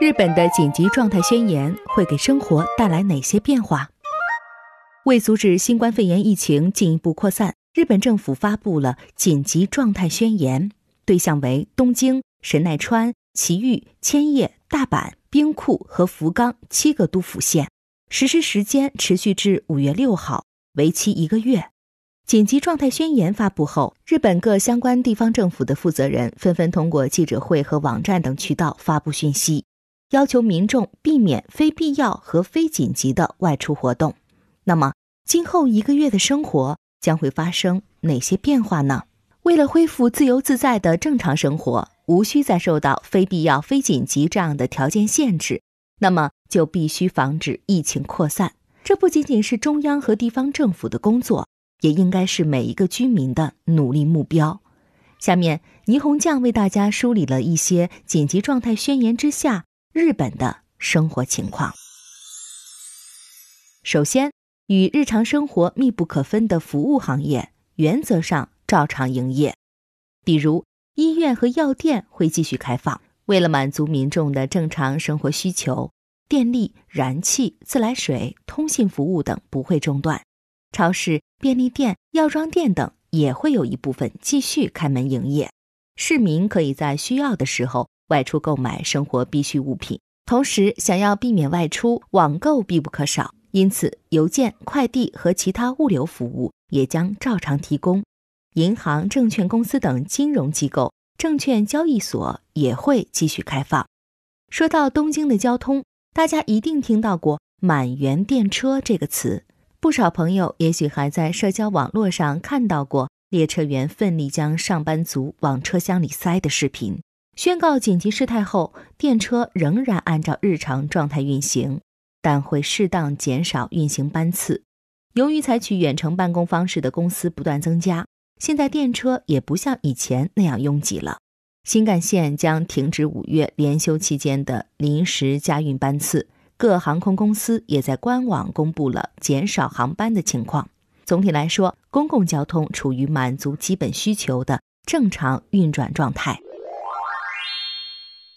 日本的紧急状态宣言会给生活带来哪些变化？为阻止新冠肺炎疫情进一步扩散，日本政府发布了紧急状态宣言，对象为东京、神奈川、埼玉、千叶、大阪、兵库和福冈七个都府县，实施时间持续至五月六号，为期一个月。紧急状态宣言发布后，日本各相关地方政府的负责人纷纷通过记者会和网站等渠道发布讯息。要求民众避免非必要和非紧急的外出活动。那么，今后一个月的生活将会发生哪些变化呢？为了恢复自由自在的正常生活，无需再受到非必要、非紧急这样的条件限制，那么就必须防止疫情扩散。这不仅仅是中央和地方政府的工作，也应该是每一个居民的努力目标。下面，霓虹酱为大家梳理了一些紧急状态宣言之下。日本的生活情况，首先，与日常生活密不可分的服务行业原则上照常营业，比如医院和药店会继续开放。为了满足民众的正常生活需求，电力、燃气、自来水、通信服务等不会中断。超市、便利店、药妆店等也会有一部分继续开门营业，市民可以在需要的时候。外出购买生活必需物品，同时想要避免外出，网购必不可少。因此，邮件、快递和其他物流服务也将照常提供。银行、证券公司等金融机构、证券交易所也会继续开放。说到东京的交通，大家一定听到过“满员电车”这个词，不少朋友也许还在社交网络上看到过列车员奋力将上班族往车厢里塞的视频。宣告紧急事态后，电车仍然按照日常状态运行，但会适当减少运行班次。由于采取远程办公方式的公司不断增加，现在电车也不像以前那样拥挤了。新干线将停止五月连休期间的临时加运班次，各航空公司也在官网公布了减少航班的情况。总体来说，公共交通处于满足基本需求的正常运转状态。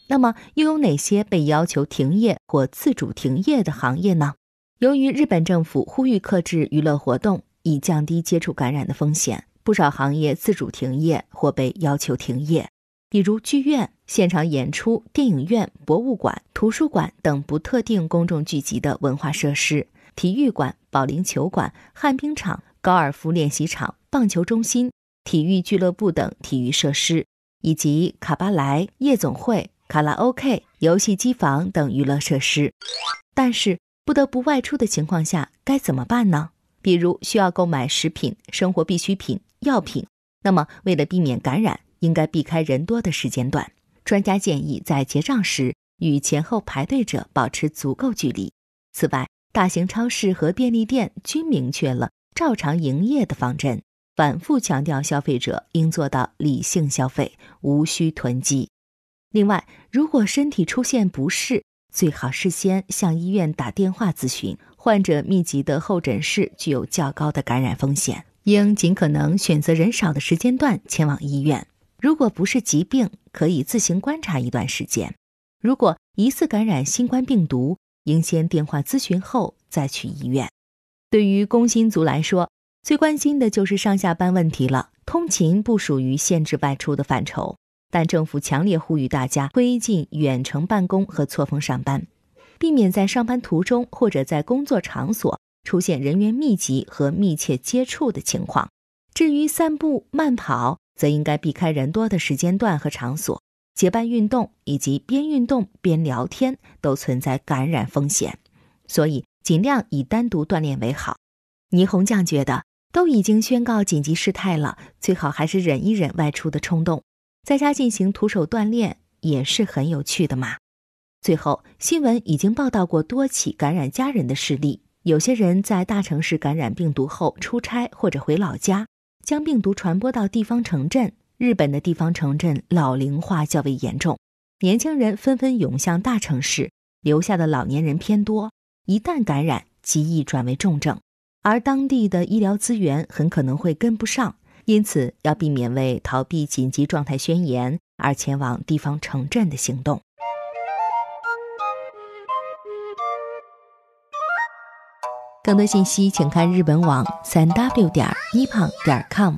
那么又有哪些被要求停业或自主停业的行业呢？由于日本政府呼吁克制娱乐活动，以降低接触感染的风险，不少行业自主停业或被要求停业。比如剧院、现场演出、电影院、博物馆、图书馆等不特定公众聚集的文化设施；体育馆、保龄球馆、旱冰场、高尔夫练习场、棒球中心、体育俱乐部等体育设施，以及卡巴莱、夜总会。卡拉 OK、游戏机房等娱乐设施，但是不得不外出的情况下该怎么办呢？比如需要购买食品、生活必需品、药品，那么为了避免感染，应该避开人多的时间段。专家建议在结账时与前后排队者保持足够距离。此外，大型超市和便利店均明确了照常营业的方针，反复强调消费者应做到理性消费，无需囤积。另外，如果身体出现不适，最好事先向医院打电话咨询。患者密集的候诊室具有较高的感染风险，应尽可能选择人少的时间段前往医院。如果不是疾病，可以自行观察一段时间。如果疑似感染新冠病毒，应先电话咨询后再去医院。对于工薪族来说，最关心的就是上下班问题了。通勤不属于限制外出的范畴。但政府强烈呼吁大家推进远程办公和错峰上班，避免在上班途中或者在工作场所出现人员密集和密切接触的情况。至于散步、慢跑，则应该避开人多的时间段和场所。结伴运动以及边运动边聊天都存在感染风险，所以尽量以单独锻炼为好。倪红酱觉得，都已经宣告紧急事态了，最好还是忍一忍外出的冲动。在家进行徒手锻炼也是很有趣的嘛。最后，新闻已经报道过多起感染家人的事例，有些人在大城市感染病毒后出差或者回老家，将病毒传播到地方城镇。日本的地方城镇老龄化较为严重，年轻人纷纷涌向大城市，留下的老年人偏多，一旦感染，极易转为重症，而当地的医疗资源很可能会跟不上。因此要避免为逃避紧急状态宣言而前往地方城镇的行动。更多信息请看日本网三 w 点 nippon 点 com